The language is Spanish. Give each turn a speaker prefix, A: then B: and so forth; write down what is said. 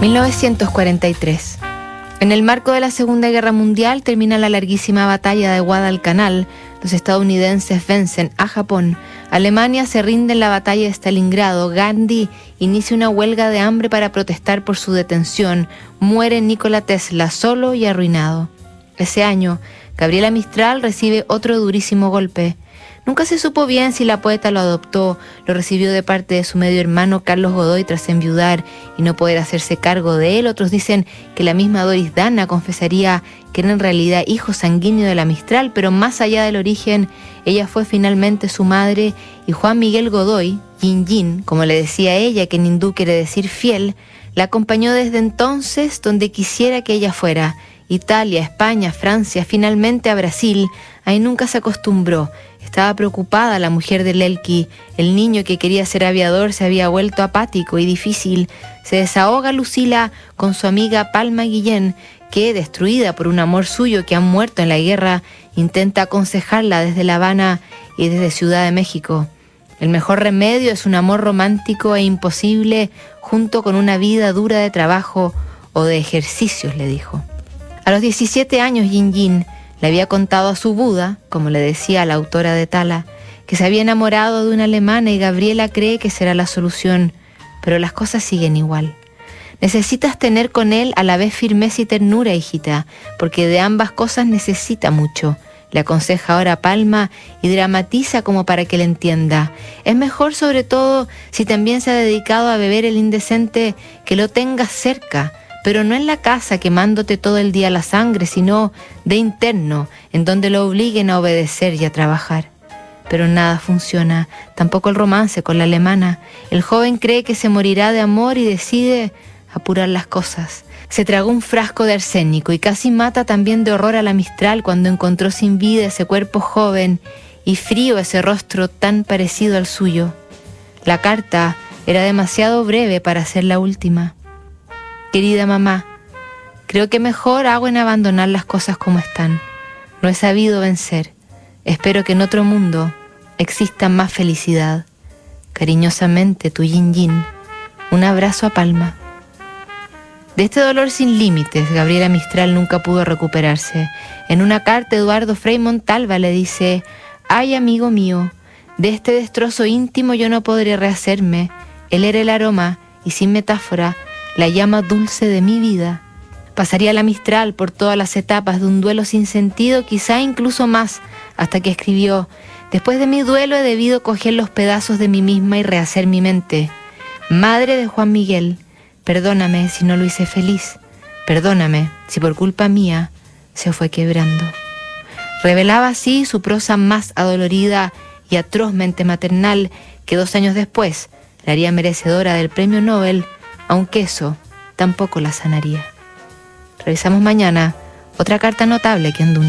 A: 1943. En el marco de la Segunda Guerra Mundial termina la larguísima batalla de Guadalcanal. Los estadounidenses vencen a Japón. Alemania se rinde en la batalla de Stalingrado. Gandhi inicia una huelga de hambre para protestar por su detención. Muere Nikola Tesla solo y arruinado. Ese año, Gabriela Mistral recibe otro durísimo golpe. Nunca se supo bien si la poeta lo adoptó, lo recibió de parte de su medio hermano Carlos Godoy tras enviudar y no poder hacerse cargo de él. Otros dicen que la misma Doris Dana confesaría que era en realidad hijo sanguíneo de la Mistral, pero más allá del origen, ella fue finalmente su madre y Juan Miguel Godoy, Yin Yin, como le decía ella, que en hindú quiere decir fiel, la acompañó desde entonces donde quisiera que ella fuera. Italia, España, Francia, finalmente a Brasil, ahí nunca se acostumbró estaba preocupada la mujer de Lelki. El niño que quería ser aviador se había vuelto apático y difícil. Se desahoga Lucila con su amiga Palma Guillén, que, destruida por un amor suyo que ha muerto en la guerra, intenta aconsejarla desde La Habana y desde Ciudad de México. El mejor remedio es un amor romántico e imposible junto con una vida dura de trabajo o de ejercicios, le dijo. A los 17 años, Yin Yin le había contado a su Buda, como le decía la autora de Tala, que se había enamorado de una alemana y Gabriela cree que será la solución, pero las cosas siguen igual. Necesitas tener con él a la vez firmeza y ternura, hijita, porque de ambas cosas necesita mucho. Le aconseja ahora Palma y dramatiza como para que le entienda. Es mejor sobre todo si también se ha dedicado a beber el indecente que lo tengas cerca, pero no en la casa quemándote todo el día la sangre, sino de interno, en donde lo obliguen a obedecer y a trabajar. Pero nada funciona, tampoco el romance con la alemana. El joven cree que se morirá de amor y decide apurar las cosas. Se tragó un frasco de arsénico y casi mata también de horror a la Mistral cuando encontró sin vida ese cuerpo joven y frío ese rostro tan parecido al suyo. La carta era demasiado breve para ser la última. Querida mamá, creo que mejor hago en abandonar las cosas como están. No he sabido vencer. Espero que en otro mundo exista más felicidad. Cariñosamente, tu Yin Yin. Un abrazo a Palma. De este dolor sin límites, Gabriela Mistral nunca pudo recuperarse. En una carta, Eduardo Frei Montalva le dice, ay amigo mío, de este destrozo íntimo yo no podré rehacerme. Él era el aroma, y sin metáfora, la llama dulce de mi vida. Pasaría la Mistral por todas las etapas de un duelo sin sentido, quizá incluso más, hasta que escribió, después de mi duelo he debido coger los pedazos de mí misma y rehacer mi mente. Madre de Juan Miguel, perdóname si no lo hice feliz, perdóname si por culpa mía se fue quebrando. Revelaba así su prosa más adolorida y atrozmente maternal que dos años después la haría merecedora del premio Nobel aunque eso tampoco la sanaría. Revisamos mañana otra carta notable que en Duna.